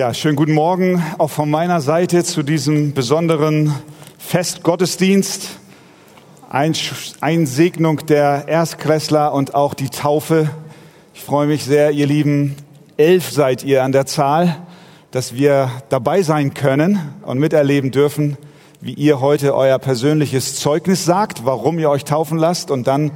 Ja, schönen guten Morgen auch von meiner Seite zu diesem besonderen Festgottesdienst. Ein, Einsegnung der Erstklässler und auch die Taufe. Ich freue mich sehr, ihr Lieben. Elf seid ihr an der Zahl, dass wir dabei sein können und miterleben dürfen, wie ihr heute euer persönliches Zeugnis sagt, warum ihr euch taufen lasst. Und dann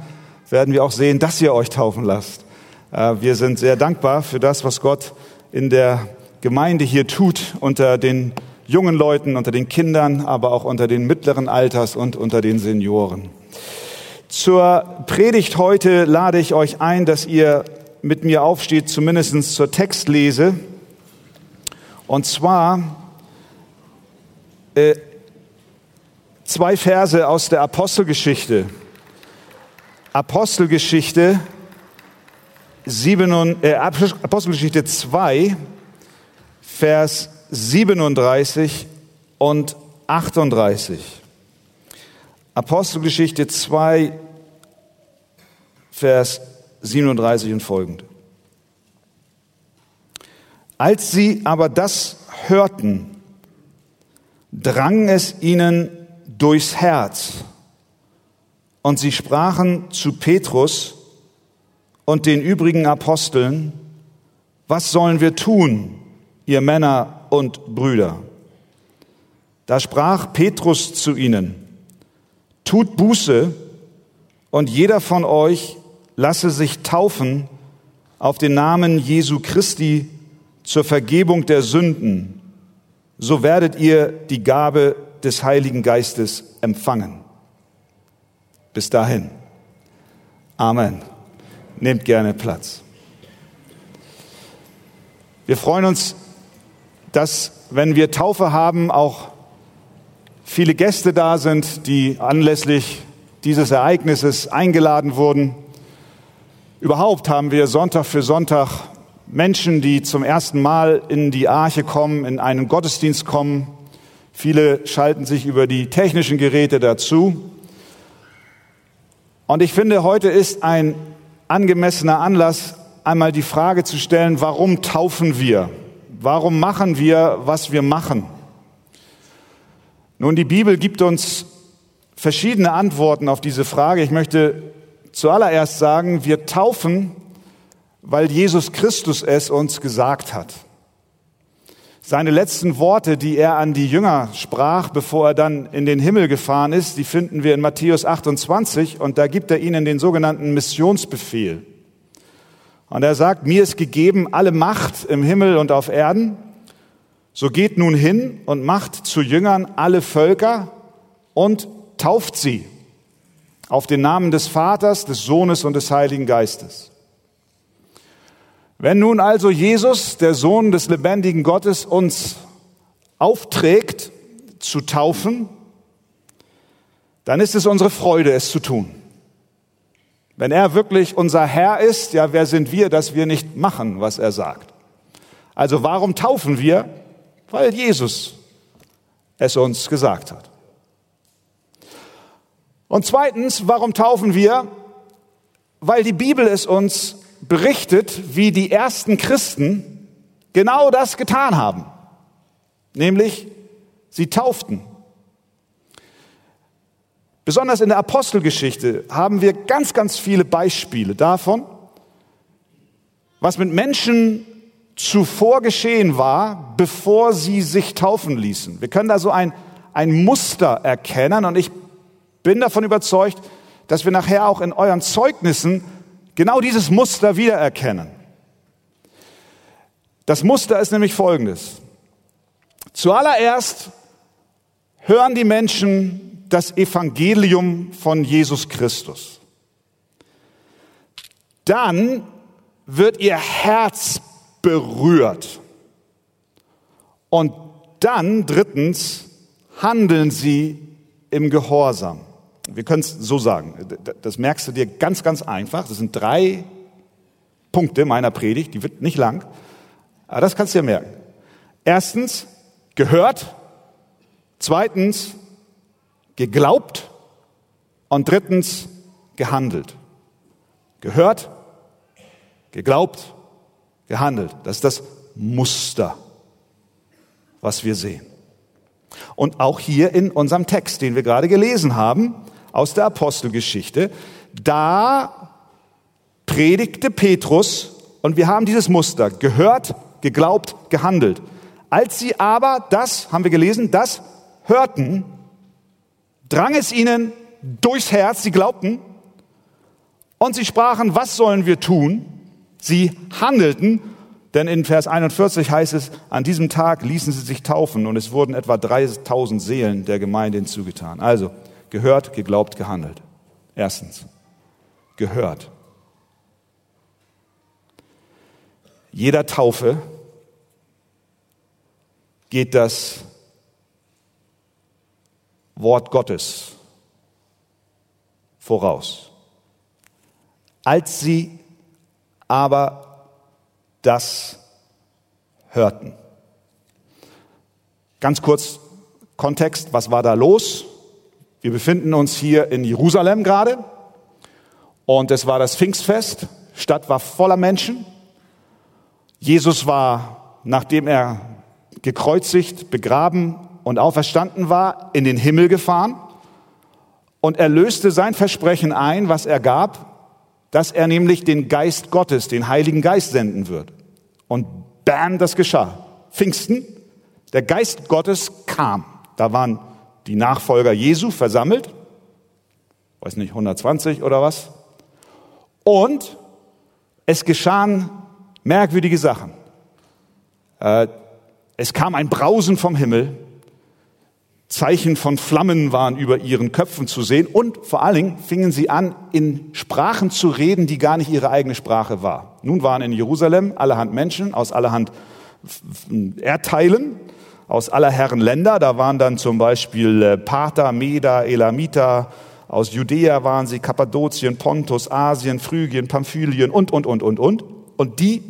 werden wir auch sehen, dass ihr euch taufen lasst. Äh, wir sind sehr dankbar für das, was Gott in der Gemeinde hier tut unter den jungen Leuten, unter den Kindern, aber auch unter den mittleren Alters und unter den Senioren. Zur Predigt heute lade ich euch ein, dass ihr mit mir aufsteht, zumindest zur Textlese. Und zwar äh, zwei Verse aus der Apostelgeschichte. Apostelgeschichte, 7, äh, Apostelgeschichte 2, Vers 37 und 38. Apostelgeschichte 2, Vers 37 und folgende. Als sie aber das hörten, drang es ihnen durchs Herz, und sie sprachen zu Petrus und den übrigen Aposteln, was sollen wir tun? Ihr Männer und Brüder. Da sprach Petrus zu ihnen, tut Buße und jeder von euch lasse sich taufen auf den Namen Jesu Christi zur Vergebung der Sünden, so werdet ihr die Gabe des Heiligen Geistes empfangen. Bis dahin. Amen. Nehmt gerne Platz. Wir freuen uns dass, wenn wir Taufe haben, auch viele Gäste da sind, die anlässlich dieses Ereignisses eingeladen wurden. Überhaupt haben wir Sonntag für Sonntag Menschen, die zum ersten Mal in die Arche kommen, in einen Gottesdienst kommen. Viele schalten sich über die technischen Geräte dazu. Und ich finde, heute ist ein angemessener Anlass, einmal die Frage zu stellen, warum taufen wir? Warum machen wir, was wir machen? Nun, die Bibel gibt uns verschiedene Antworten auf diese Frage. Ich möchte zuallererst sagen, wir taufen, weil Jesus Christus es uns gesagt hat. Seine letzten Worte, die er an die Jünger sprach, bevor er dann in den Himmel gefahren ist, die finden wir in Matthäus 28 und da gibt er ihnen den sogenannten Missionsbefehl. Und er sagt, mir ist gegeben alle Macht im Himmel und auf Erden. So geht nun hin und macht zu Jüngern alle Völker und tauft sie auf den Namen des Vaters, des Sohnes und des Heiligen Geistes. Wenn nun also Jesus, der Sohn des lebendigen Gottes, uns aufträgt zu taufen, dann ist es unsere Freude, es zu tun. Wenn er wirklich unser Herr ist, ja, wer sind wir, dass wir nicht machen, was er sagt? Also warum taufen wir? Weil Jesus es uns gesagt hat. Und zweitens, warum taufen wir? Weil die Bibel es uns berichtet, wie die ersten Christen genau das getan haben. Nämlich, sie tauften. Besonders in der Apostelgeschichte haben wir ganz, ganz viele Beispiele davon, was mit Menschen zuvor geschehen war, bevor sie sich taufen ließen. Wir können da so ein, ein Muster erkennen und ich bin davon überzeugt, dass wir nachher auch in euren Zeugnissen genau dieses Muster wiedererkennen. Das Muster ist nämlich folgendes. Zuallererst hören die Menschen das Evangelium von Jesus Christus. Dann wird ihr Herz berührt. Und dann, drittens, handeln sie im Gehorsam. Wir können es so sagen. Das merkst du dir ganz, ganz einfach. Das sind drei Punkte meiner Predigt. Die wird nicht lang. Aber das kannst du dir merken. Erstens, gehört. Zweitens, geglaubt und drittens gehandelt. Gehört, geglaubt, gehandelt. Das ist das Muster. was wir sehen. Und auch hier in unserem Text, den wir gerade gelesen haben, aus der Apostelgeschichte, da predigte Petrus und wir haben dieses Muster gehört, geglaubt, gehandelt. Als sie aber das, haben wir gelesen, das hörten, drang es ihnen durchs Herz, sie glaubten, und sie sprachen, was sollen wir tun? Sie handelten, denn in Vers 41 heißt es, an diesem Tag ließen sie sich taufen und es wurden etwa 3000 Seelen der Gemeinde hinzugetan. Also gehört, geglaubt, gehandelt. Erstens, gehört. Jeder Taufe geht das Wort Gottes voraus. Als sie aber das hörten. Ganz kurz Kontext, was war da los? Wir befinden uns hier in Jerusalem gerade und es war das Pfingstfest, Stadt war voller Menschen. Jesus war, nachdem er gekreuzigt, begraben und auferstanden war, in den Himmel gefahren und er löste sein Versprechen ein, was er gab, dass er nämlich den Geist Gottes, den Heiligen Geist senden wird. Und bam, das geschah. Pfingsten, der Geist Gottes kam. Da waren die Nachfolger Jesu versammelt, weiß nicht, 120 oder was. Und es geschahen merkwürdige Sachen. Äh, es kam ein Brausen vom Himmel, Zeichen von Flammen waren über ihren Köpfen zu sehen und vor allen Dingen fingen sie an, in Sprachen zu reden, die gar nicht ihre eigene Sprache war. Nun waren in Jerusalem allerhand Menschen aus allerhand Erdteilen, aus aller Herren Länder. Da waren dann zum Beispiel äh, Parther, Meda, Elamiter, aus Judäa waren sie, Kappadokien, Pontus, Asien, Phrygien, Pamphylien und, und, und, und, und. Und die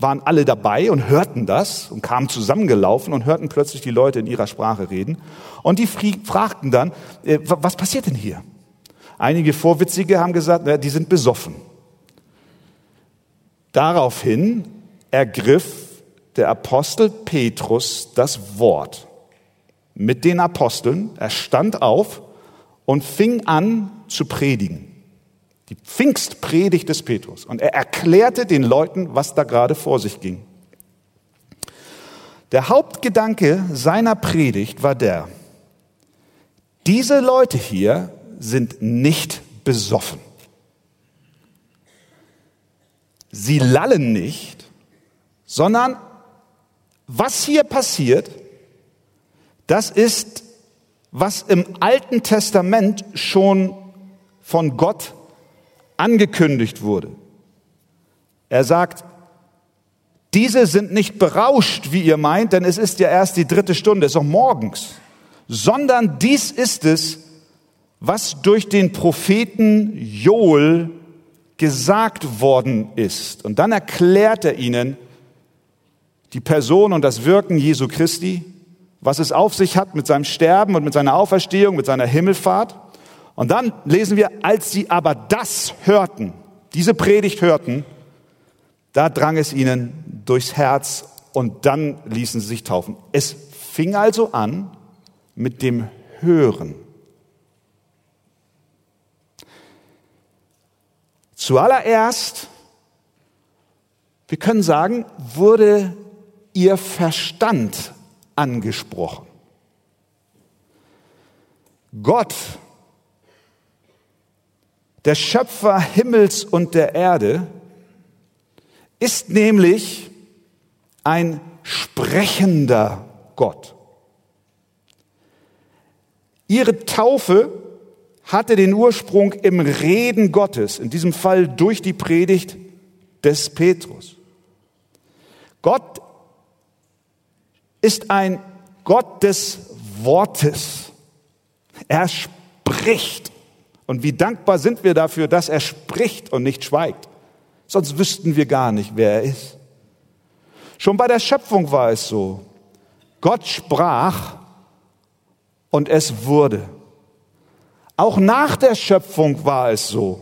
waren alle dabei und hörten das und kamen zusammengelaufen und hörten plötzlich die Leute in ihrer Sprache reden. Und die fragten dann, äh, was passiert denn hier? Einige Vorwitzige haben gesagt, die sind besoffen. Daraufhin ergriff der Apostel Petrus das Wort mit den Aposteln. Er stand auf und fing an zu predigen. Die Pfingstpredigt des Petrus. Und er erklärte den Leuten, was da gerade vor sich ging. Der Hauptgedanke seiner Predigt war der, diese Leute hier sind nicht besoffen. Sie lallen nicht, sondern was hier passiert, das ist, was im Alten Testament schon von Gott angekündigt wurde. Er sagt, diese sind nicht berauscht, wie ihr meint, denn es ist ja erst die dritte Stunde, es ist auch morgens, sondern dies ist es, was durch den Propheten Joel gesagt worden ist. Und dann erklärt er ihnen die Person und das Wirken Jesu Christi, was es auf sich hat mit seinem Sterben und mit seiner Auferstehung, mit seiner Himmelfahrt. Und dann lesen wir, als sie aber das hörten, diese Predigt hörten, da drang es ihnen durchs Herz und dann ließen sie sich taufen. Es fing also an mit dem Hören. Zuallererst, wir können sagen, wurde ihr Verstand angesprochen. Gott der Schöpfer Himmels und der Erde, ist nämlich ein sprechender Gott. Ihre Taufe hatte den Ursprung im Reden Gottes, in diesem Fall durch die Predigt des Petrus. Gott ist ein Gott des Wortes. Er spricht. Und wie dankbar sind wir dafür, dass er spricht und nicht schweigt. Sonst wüssten wir gar nicht, wer er ist. Schon bei der Schöpfung war es so. Gott sprach und es wurde. Auch nach der Schöpfung war es so.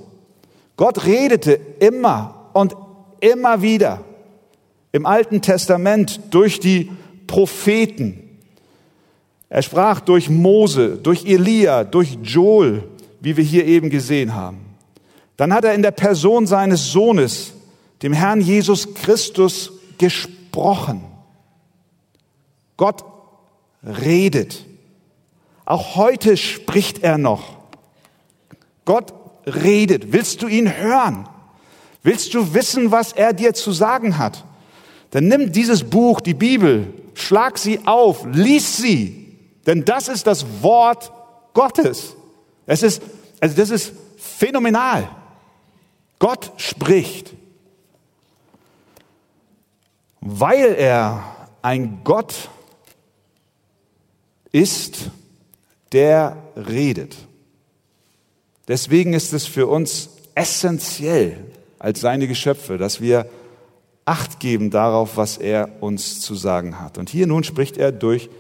Gott redete immer und immer wieder. Im Alten Testament durch die Propheten. Er sprach durch Mose, durch Elia, durch Joel, wie wir hier eben gesehen haben. Dann hat er in der Person seines Sohnes, dem Herrn Jesus Christus, gesprochen. Gott redet. Auch heute spricht er noch. Gott redet. Willst du ihn hören? Willst du wissen, was er dir zu sagen hat? Dann nimm dieses Buch, die Bibel, schlag sie auf, lies sie, denn das ist das Wort Gottes. Es ist, also das ist phänomenal. Gott spricht. Weil er ein Gott ist, der redet. Deswegen ist es für uns essentiell als seine Geschöpfe, dass wir Acht geben darauf, was er uns zu sagen hat. Und hier nun spricht er durch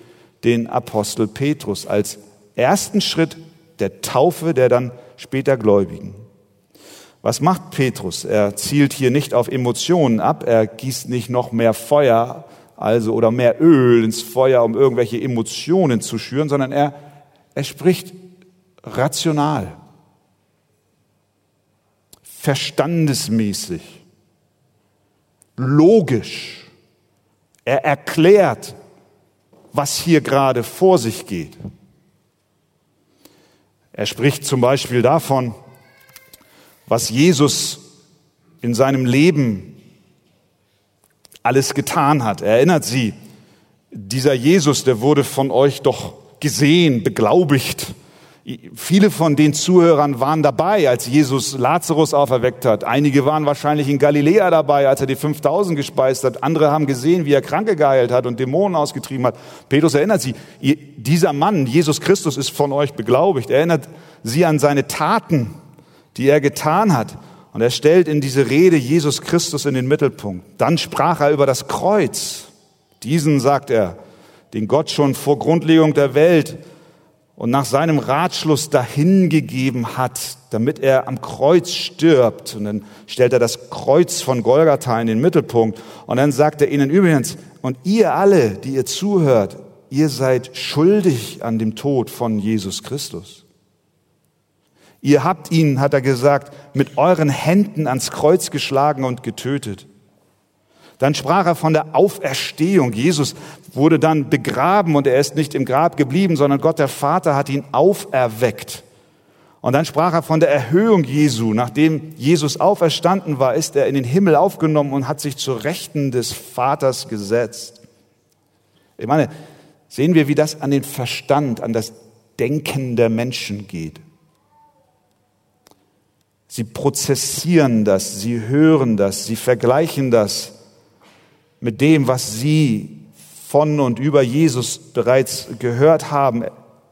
den Apostel Petrus als ersten Schritt der Taufe der dann später Gläubigen. Was macht Petrus? Er zielt hier nicht auf Emotionen ab, er gießt nicht noch mehr Feuer, also oder mehr Öl ins Feuer, um irgendwelche Emotionen zu schüren, sondern er, er spricht rational, verstandesmäßig, logisch. Er erklärt, was hier gerade vor sich geht. Er spricht zum Beispiel davon, was Jesus in seinem Leben alles getan hat. Erinnert sie, dieser Jesus, der wurde von euch doch gesehen, beglaubigt. Viele von den Zuhörern waren dabei, als Jesus Lazarus auferweckt hat. Einige waren wahrscheinlich in Galiläa dabei, als er die 5000 gespeist hat. Andere haben gesehen, wie er Kranke geheilt hat und Dämonen ausgetrieben hat. Petrus erinnert sie, dieser Mann, Jesus Christus, ist von euch beglaubigt. Er erinnert sie an seine Taten die er getan hat. Und er stellt in diese Rede Jesus Christus in den Mittelpunkt. Dann sprach er über das Kreuz. Diesen, sagt er, den Gott schon vor Grundlegung der Welt und nach seinem Ratschluss dahingegeben hat, damit er am Kreuz stirbt. Und dann stellt er das Kreuz von Golgatha in den Mittelpunkt. Und dann sagt er ihnen übrigens, und ihr alle, die ihr zuhört, ihr seid schuldig an dem Tod von Jesus Christus. Ihr habt ihn, hat er gesagt, mit euren Händen ans Kreuz geschlagen und getötet. Dann sprach er von der Auferstehung. Jesus wurde dann begraben und er ist nicht im Grab geblieben, sondern Gott der Vater hat ihn auferweckt. Und dann sprach er von der Erhöhung Jesu. Nachdem Jesus auferstanden war, ist er in den Himmel aufgenommen und hat sich zur Rechten des Vaters gesetzt. Ich meine, sehen wir, wie das an den Verstand, an das Denken der Menschen geht. Sie prozessieren das, sie hören das, sie vergleichen das mit dem, was sie von und über Jesus bereits gehört haben.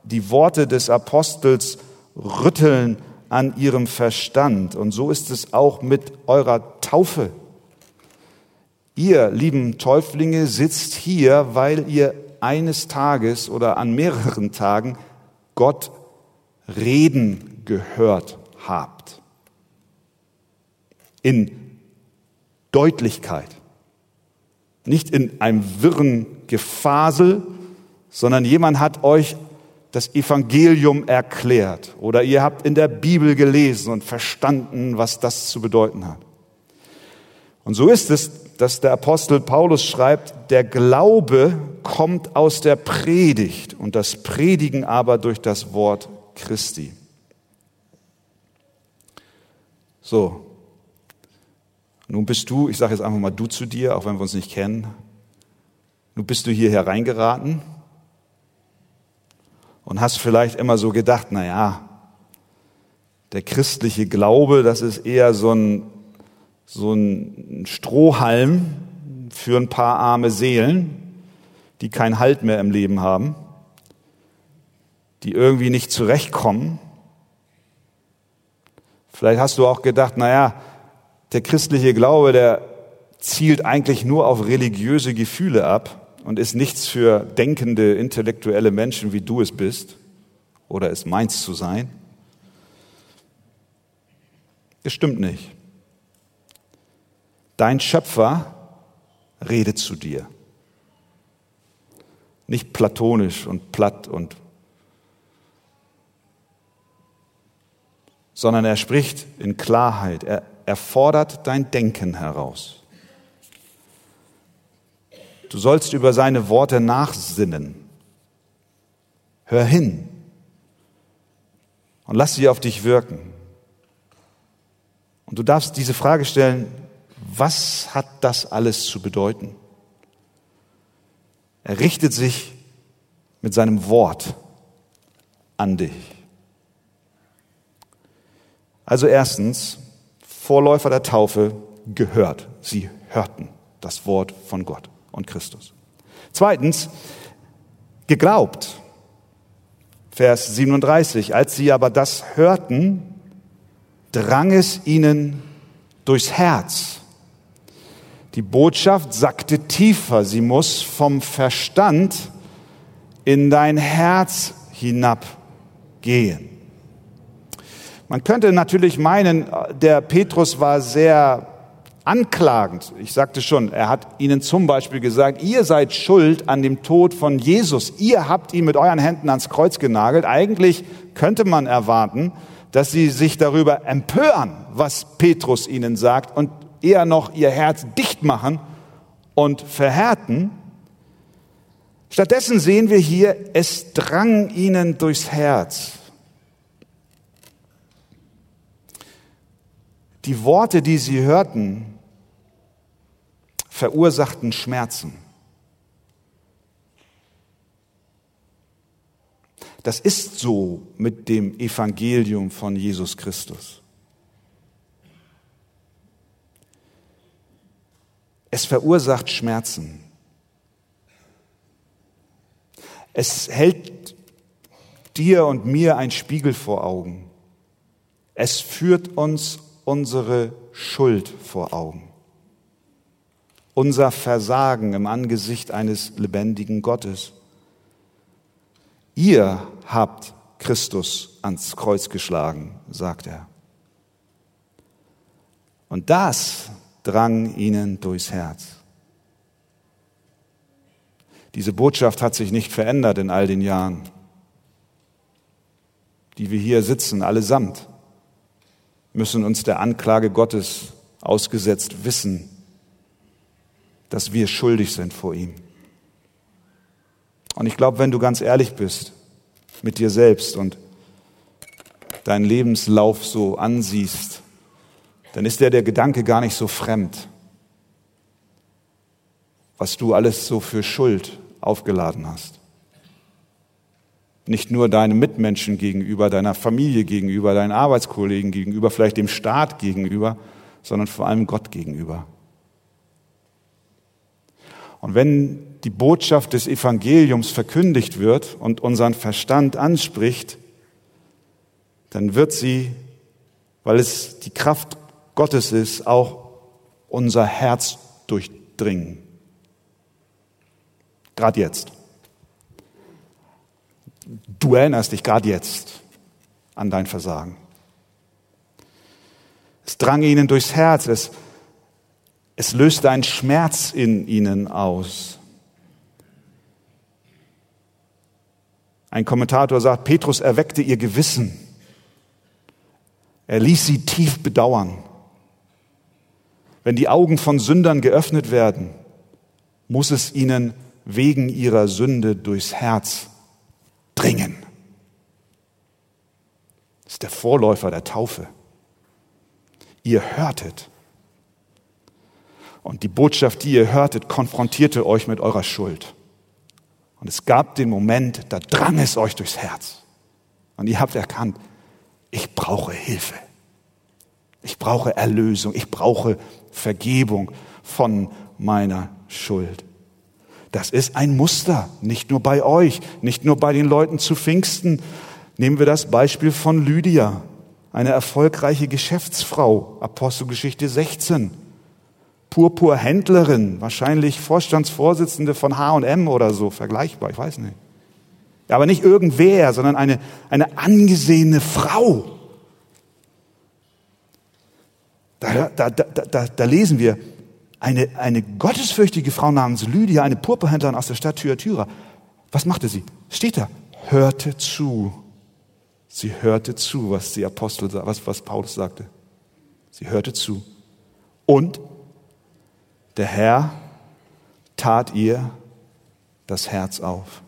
Die Worte des Apostels rütteln an ihrem Verstand. Und so ist es auch mit eurer Taufe. Ihr, lieben Täuflinge, sitzt hier, weil ihr eines Tages oder an mehreren Tagen Gott reden gehört habt in Deutlichkeit, nicht in einem wirren Gefasel, sondern jemand hat euch das Evangelium erklärt oder ihr habt in der Bibel gelesen und verstanden, was das zu bedeuten hat. Und so ist es, dass der Apostel Paulus schreibt, der Glaube kommt aus der Predigt und das Predigen aber durch das Wort Christi. So, nun bist du, ich sage jetzt einfach mal du zu dir, auch wenn wir uns nicht kennen, nun bist du hier hereingeraten und hast vielleicht immer so gedacht, na ja, der christliche Glaube, das ist eher so ein, so ein Strohhalm für ein paar arme Seelen, die keinen Halt mehr im Leben haben, die irgendwie nicht zurechtkommen. Vielleicht hast du auch gedacht, na ja, der christliche Glaube, der zielt eigentlich nur auf religiöse Gefühle ab und ist nichts für denkende, intellektuelle Menschen, wie du es bist oder es meinst zu sein. Es stimmt nicht. Dein Schöpfer redet zu dir. nicht platonisch und platt und sondern er spricht in Klarheit. Er, er fordert dein Denken heraus. Du sollst über seine Worte nachsinnen. Hör hin und lass sie auf dich wirken. Und du darfst diese Frage stellen, was hat das alles zu bedeuten? Er richtet sich mit seinem Wort an dich. Also erstens, Vorläufer der Taufe gehört. Sie hörten das Wort von Gott und Christus. Zweitens, geglaubt. Vers 37. Als sie aber das hörten, drang es ihnen durchs Herz. Die Botschaft sackte tiefer. Sie muss vom Verstand in dein Herz hinabgehen. Man könnte natürlich meinen, der Petrus war sehr anklagend. Ich sagte schon, er hat ihnen zum Beispiel gesagt, ihr seid schuld an dem Tod von Jesus. Ihr habt ihn mit euren Händen ans Kreuz genagelt. Eigentlich könnte man erwarten, dass sie sich darüber empören, was Petrus ihnen sagt und eher noch ihr Herz dicht machen und verhärten. Stattdessen sehen wir hier, es drang ihnen durchs Herz. Die Worte, die sie hörten, verursachten Schmerzen. Das ist so mit dem Evangelium von Jesus Christus. Es verursacht Schmerzen. Es hält dir und mir ein Spiegel vor Augen. Es führt uns unsere Schuld vor Augen, unser Versagen im Angesicht eines lebendigen Gottes. Ihr habt Christus ans Kreuz geschlagen, sagt er. Und das drang ihnen durchs Herz. Diese Botschaft hat sich nicht verändert in all den Jahren, die wir hier sitzen, allesamt müssen uns der Anklage Gottes ausgesetzt wissen, dass wir schuldig sind vor ihm. Und ich glaube, wenn du ganz ehrlich bist mit dir selbst und deinen Lebenslauf so ansiehst, dann ist dir der Gedanke gar nicht so fremd, was du alles so für Schuld aufgeladen hast. Nicht nur deinen Mitmenschen gegenüber, deiner Familie gegenüber, deinen Arbeitskollegen gegenüber, vielleicht dem Staat gegenüber, sondern vor allem Gott gegenüber. Und wenn die Botschaft des Evangeliums verkündigt wird und unseren Verstand anspricht, dann wird sie, weil es die Kraft Gottes ist, auch unser Herz durchdringen. Gerade jetzt. Du erinnerst dich gerade jetzt an dein Versagen. Es drang ihnen durchs Herz, es, es löste einen Schmerz in ihnen aus. Ein Kommentator sagt, Petrus erweckte ihr Gewissen. Er ließ sie tief bedauern. Wenn die Augen von Sündern geöffnet werden, muss es ihnen wegen ihrer Sünde durchs Herz dringen. Das ist der Vorläufer der Taufe. Ihr hörtet. Und die Botschaft, die ihr hörtet, konfrontierte euch mit eurer Schuld. Und es gab den Moment, da drang es euch durchs Herz. Und ihr habt erkannt, ich brauche Hilfe. Ich brauche Erlösung. Ich brauche Vergebung von meiner Schuld. Das ist ein Muster, nicht nur bei euch, nicht nur bei den Leuten zu Pfingsten. Nehmen wir das Beispiel von Lydia, eine erfolgreiche Geschäftsfrau, Apostelgeschichte 16. Purpurhändlerin, wahrscheinlich Vorstandsvorsitzende von H&M oder so, vergleichbar, ich weiß nicht. Aber nicht irgendwer, sondern eine, eine angesehene Frau. Da, da, da, da, da lesen wir, eine, eine gottesfürchtige Frau namens Lydia, eine Purpurhändlerin aus der Stadt Thyatira, Was machte sie? Steht da. Hörte zu. Sie hörte zu, was die Apostel, was, was Paulus sagte. Sie hörte zu. Und der Herr tat ihr das Herz auf.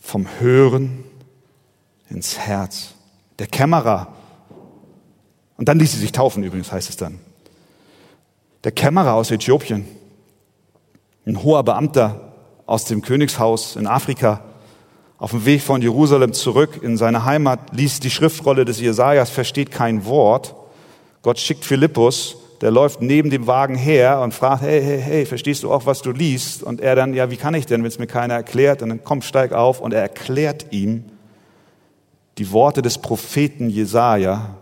Vom Hören ins Herz. Der Kämmerer. Und dann ließ sie sich taufen, übrigens heißt es dann. Der Kämmerer aus Äthiopien, ein hoher Beamter aus dem Königshaus in Afrika, auf dem Weg von Jerusalem zurück in seine Heimat, liest die Schriftrolle des Jesajas, versteht kein Wort. Gott schickt Philippus, der läuft neben dem Wagen her und fragt, hey, hey, hey, verstehst du auch, was du liest? Und er dann, ja, wie kann ich denn, wenn es mir keiner erklärt? Und dann komm, steig auf und er erklärt ihm die Worte des Propheten Jesaja,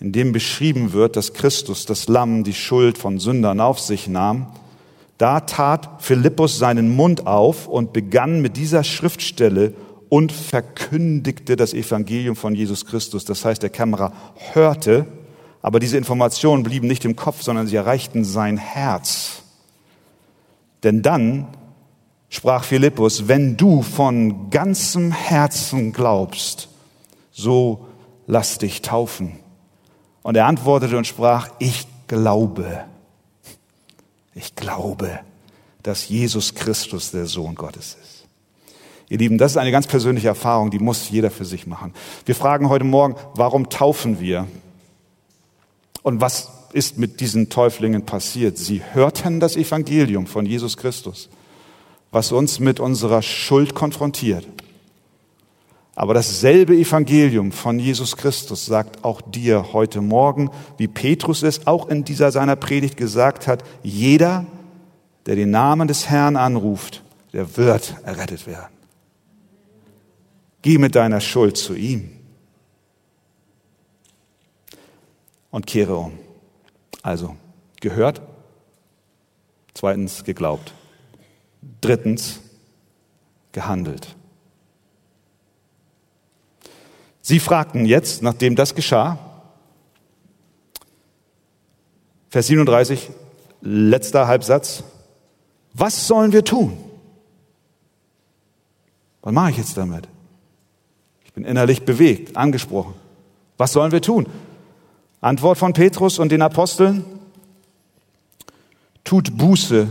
in dem beschrieben wird, dass Christus, das Lamm, die Schuld von Sündern auf sich nahm. Da tat Philippus seinen Mund auf und begann mit dieser Schriftstelle und verkündigte das Evangelium von Jesus Christus. Das heißt, der Kämmerer hörte, aber diese Informationen blieben nicht im Kopf, sondern sie erreichten sein Herz. Denn dann sprach Philippus, wenn du von ganzem Herzen glaubst, so lass dich taufen. Und er antwortete und sprach, ich glaube, ich glaube, dass Jesus Christus der Sohn Gottes ist. Ihr Lieben, das ist eine ganz persönliche Erfahrung, die muss jeder für sich machen. Wir fragen heute Morgen, warum taufen wir? Und was ist mit diesen Täuflingen passiert? Sie hörten das Evangelium von Jesus Christus, was uns mit unserer Schuld konfrontiert. Aber dasselbe Evangelium von Jesus Christus sagt auch dir heute Morgen, wie Petrus es auch in dieser seiner Predigt gesagt hat, jeder, der den Namen des Herrn anruft, der wird errettet werden. Geh mit deiner Schuld zu ihm und kehre um. Also, gehört. Zweitens, geglaubt. Drittens, gehandelt. Sie fragten jetzt, nachdem das geschah, Vers 37, letzter Halbsatz, was sollen wir tun? Was mache ich jetzt damit? Ich bin innerlich bewegt, angesprochen. Was sollen wir tun? Antwort von Petrus und den Aposteln, tut Buße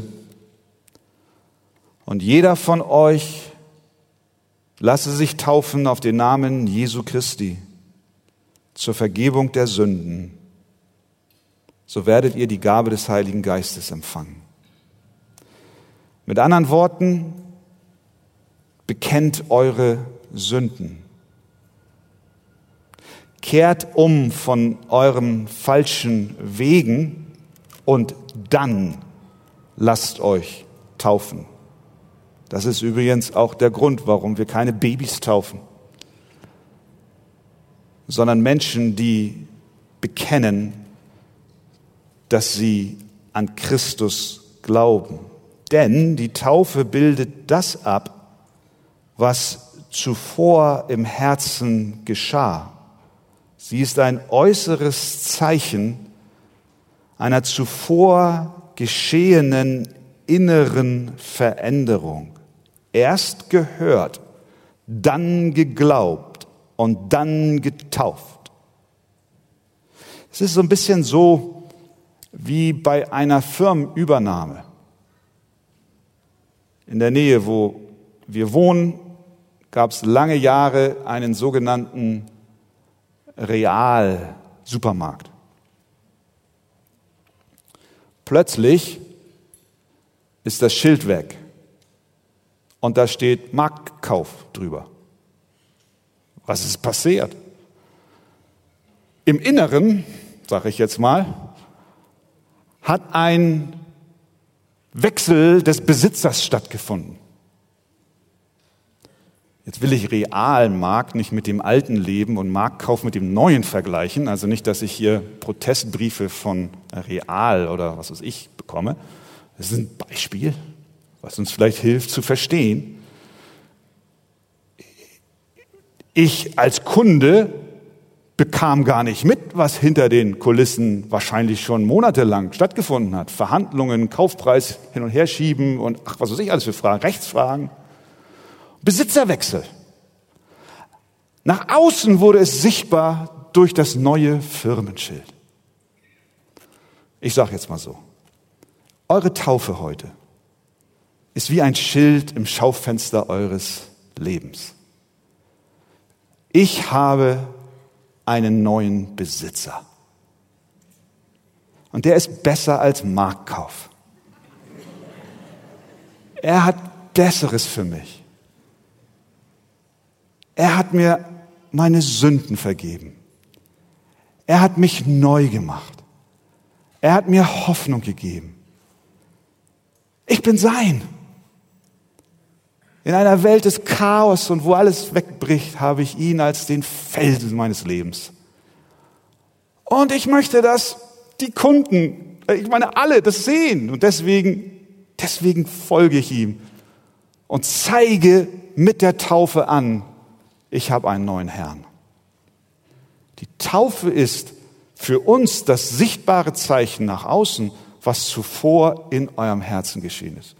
und jeder von euch Lasse sich taufen auf den Namen Jesu Christi zur Vergebung der Sünden. So werdet ihr die Gabe des Heiligen Geistes empfangen. Mit anderen Worten, bekennt eure Sünden. Kehrt um von euren falschen Wegen und dann lasst euch taufen. Das ist übrigens auch der Grund, warum wir keine Babys taufen, sondern Menschen, die bekennen, dass sie an Christus glauben. Denn die Taufe bildet das ab, was zuvor im Herzen geschah. Sie ist ein äußeres Zeichen einer zuvor geschehenen inneren Veränderung erst gehört, dann geglaubt und dann getauft. Es ist so ein bisschen so wie bei einer Firmenübernahme. In der Nähe, wo wir wohnen, gab es lange Jahre einen sogenannten Real-Supermarkt. Plötzlich ist das Schild weg und da steht Marktkauf drüber. Was ist passiert? Im Inneren, sage ich jetzt mal, hat ein Wechsel des Besitzers stattgefunden. Jetzt will ich Realmarkt nicht mit dem alten Leben und Marktkauf mit dem neuen vergleichen. Also nicht, dass ich hier Protestbriefe von Real oder was weiß ich bekomme. Das ist ein Beispiel was uns vielleicht hilft zu verstehen. Ich als Kunde bekam gar nicht mit, was hinter den Kulissen wahrscheinlich schon monatelang stattgefunden hat. Verhandlungen, Kaufpreis hin und her schieben und ach, was weiß ich alles für Fragen, Rechtsfragen. Besitzerwechsel. Nach außen wurde es sichtbar durch das neue Firmenschild. Ich sage jetzt mal so, eure Taufe heute ist wie ein Schild im Schaufenster eures Lebens. Ich habe einen neuen Besitzer. Und der ist besser als Marktkauf. Er hat Besseres für mich. Er hat mir meine Sünden vergeben. Er hat mich neu gemacht. Er hat mir Hoffnung gegeben. Ich bin sein. In einer Welt des Chaos und wo alles wegbricht, habe ich ihn als den Felsen meines Lebens. Und ich möchte, dass die Kunden, ich meine alle, das sehen. Und deswegen, deswegen folge ich ihm und zeige mit der Taufe an, ich habe einen neuen Herrn. Die Taufe ist für uns das sichtbare Zeichen nach außen, was zuvor in eurem Herzen geschehen ist.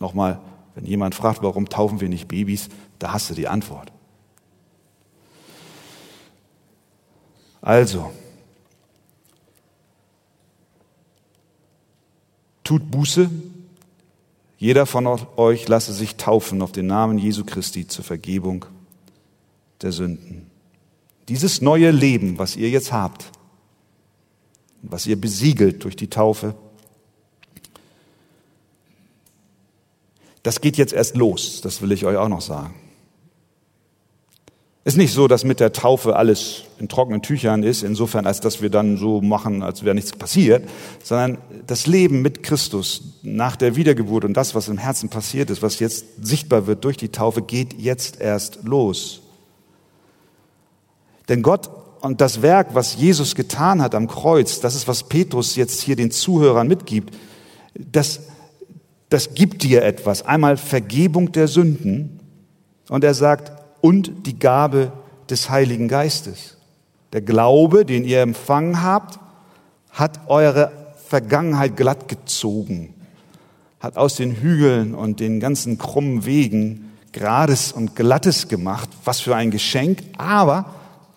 Nochmal, wenn jemand fragt, warum taufen wir nicht Babys, da hast du die Antwort. Also, tut Buße. Jeder von euch lasse sich taufen auf den Namen Jesu Christi zur Vergebung der Sünden. Dieses neue Leben, was ihr jetzt habt, was ihr besiegelt durch die Taufe, Das geht jetzt erst los, das will ich euch auch noch sagen. Es ist nicht so, dass mit der Taufe alles in trockenen Tüchern ist, insofern, als dass wir dann so machen, als wäre nichts passiert, sondern das Leben mit Christus nach der Wiedergeburt und das, was im Herzen passiert ist, was jetzt sichtbar wird durch die Taufe, geht jetzt erst los. Denn Gott und das Werk, was Jesus getan hat am Kreuz, das ist, was Petrus jetzt hier den Zuhörern mitgibt, das das gibt dir etwas. Einmal Vergebung der Sünden und er sagt, und die Gabe des Heiligen Geistes. Der Glaube, den ihr empfangen habt, hat eure Vergangenheit glatt gezogen, hat aus den Hügeln und den ganzen krummen Wegen Grades und Glattes gemacht. Was für ein Geschenk. Aber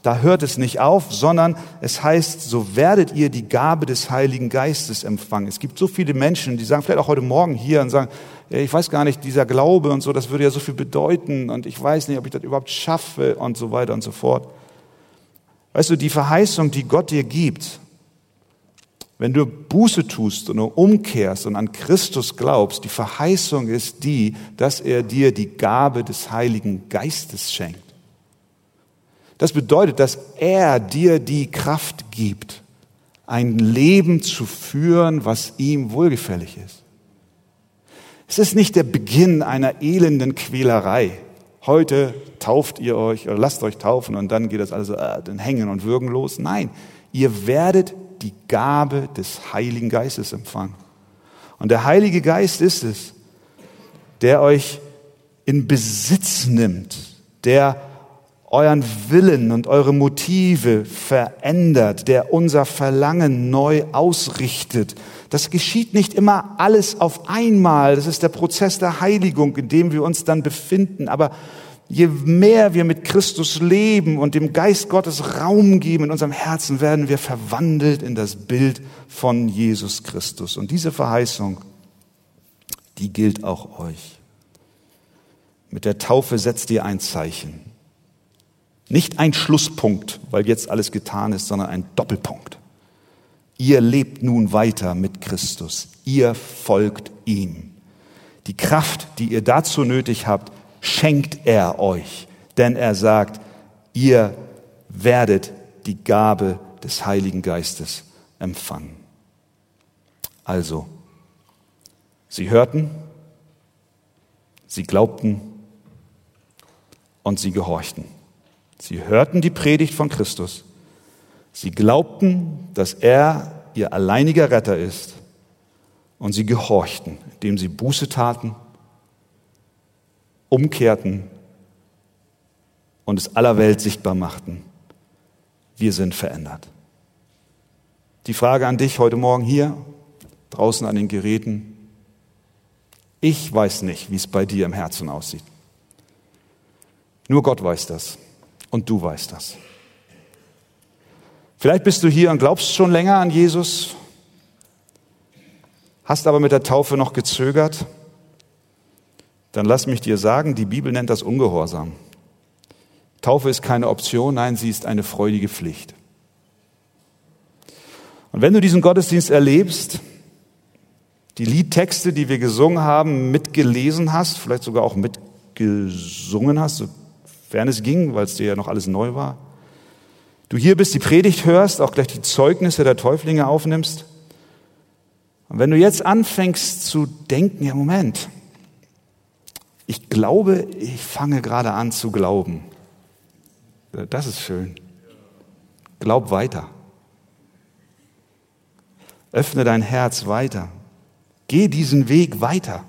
da hört es nicht auf, sondern es heißt, so werdet ihr die Gabe des Heiligen Geistes empfangen. Es gibt so viele Menschen, die sagen, vielleicht auch heute Morgen hier und sagen, ich weiß gar nicht, dieser Glaube und so, das würde ja so viel bedeuten und ich weiß nicht, ob ich das überhaupt schaffe und so weiter und so fort. Weißt du, die Verheißung, die Gott dir gibt, wenn du Buße tust und umkehrst und an Christus glaubst, die Verheißung ist die, dass er dir die Gabe des Heiligen Geistes schenkt. Das bedeutet, dass er dir die Kraft gibt, ein Leben zu führen, was ihm wohlgefällig ist. Es ist nicht der Beginn einer elenden Quälerei. Heute tauft ihr euch oder lasst euch taufen und dann geht das alles äh, dann hängen und würgen los. Nein, ihr werdet die Gabe des Heiligen Geistes empfangen. Und der Heilige Geist ist es, der euch in Besitz nimmt, der euren Willen und eure Motive verändert, der unser Verlangen neu ausrichtet. Das geschieht nicht immer alles auf einmal. Das ist der Prozess der Heiligung, in dem wir uns dann befinden. Aber je mehr wir mit Christus leben und dem Geist Gottes Raum geben in unserem Herzen, werden wir verwandelt in das Bild von Jesus Christus. Und diese Verheißung, die gilt auch euch. Mit der Taufe setzt ihr ein Zeichen. Nicht ein Schlusspunkt, weil jetzt alles getan ist, sondern ein Doppelpunkt. Ihr lebt nun weiter mit Christus. Ihr folgt ihm. Die Kraft, die ihr dazu nötig habt, schenkt er euch. Denn er sagt, ihr werdet die Gabe des Heiligen Geistes empfangen. Also, sie hörten, sie glaubten und sie gehorchten. Sie hörten die Predigt von Christus. Sie glaubten, dass er ihr alleiniger Retter ist. Und sie gehorchten, indem sie Buße taten, umkehrten und es aller Welt sichtbar machten. wir sind verändert. Die Frage an dich heute Morgen hier, draußen an den Geräten. Ich weiß nicht, wie es bei dir im Herzen aussieht. Nur Gott weiß das und du weißt das. Vielleicht bist du hier und glaubst schon länger an Jesus, hast aber mit der Taufe noch gezögert. Dann lass mich dir sagen, die Bibel nennt das Ungehorsam. Taufe ist keine Option, nein, sie ist eine freudige Pflicht. Und wenn du diesen Gottesdienst erlebst, die Liedtexte, die wir gesungen haben, mitgelesen hast, vielleicht sogar auch mitgesungen hast, sofern es ging, weil es dir ja noch alles neu war, du hier bist, die Predigt hörst, auch gleich die Zeugnisse der Täuflinge aufnimmst, und wenn du jetzt anfängst zu denken, ja Moment, ich glaube, ich fange gerade an zu glauben. Das ist schön. Glaub weiter. Öffne dein Herz weiter. Geh diesen Weg weiter.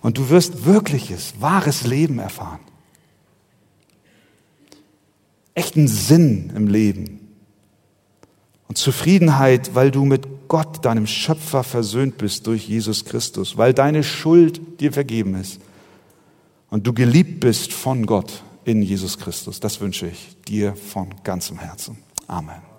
Und du wirst wirkliches, wahres Leben erfahren. Echten Sinn im Leben. Und Zufriedenheit, weil du mit Gott, deinem Schöpfer, versöhnt bist durch Jesus Christus, weil deine Schuld dir vergeben ist und du geliebt bist von Gott in Jesus Christus. Das wünsche ich dir von ganzem Herzen. Amen.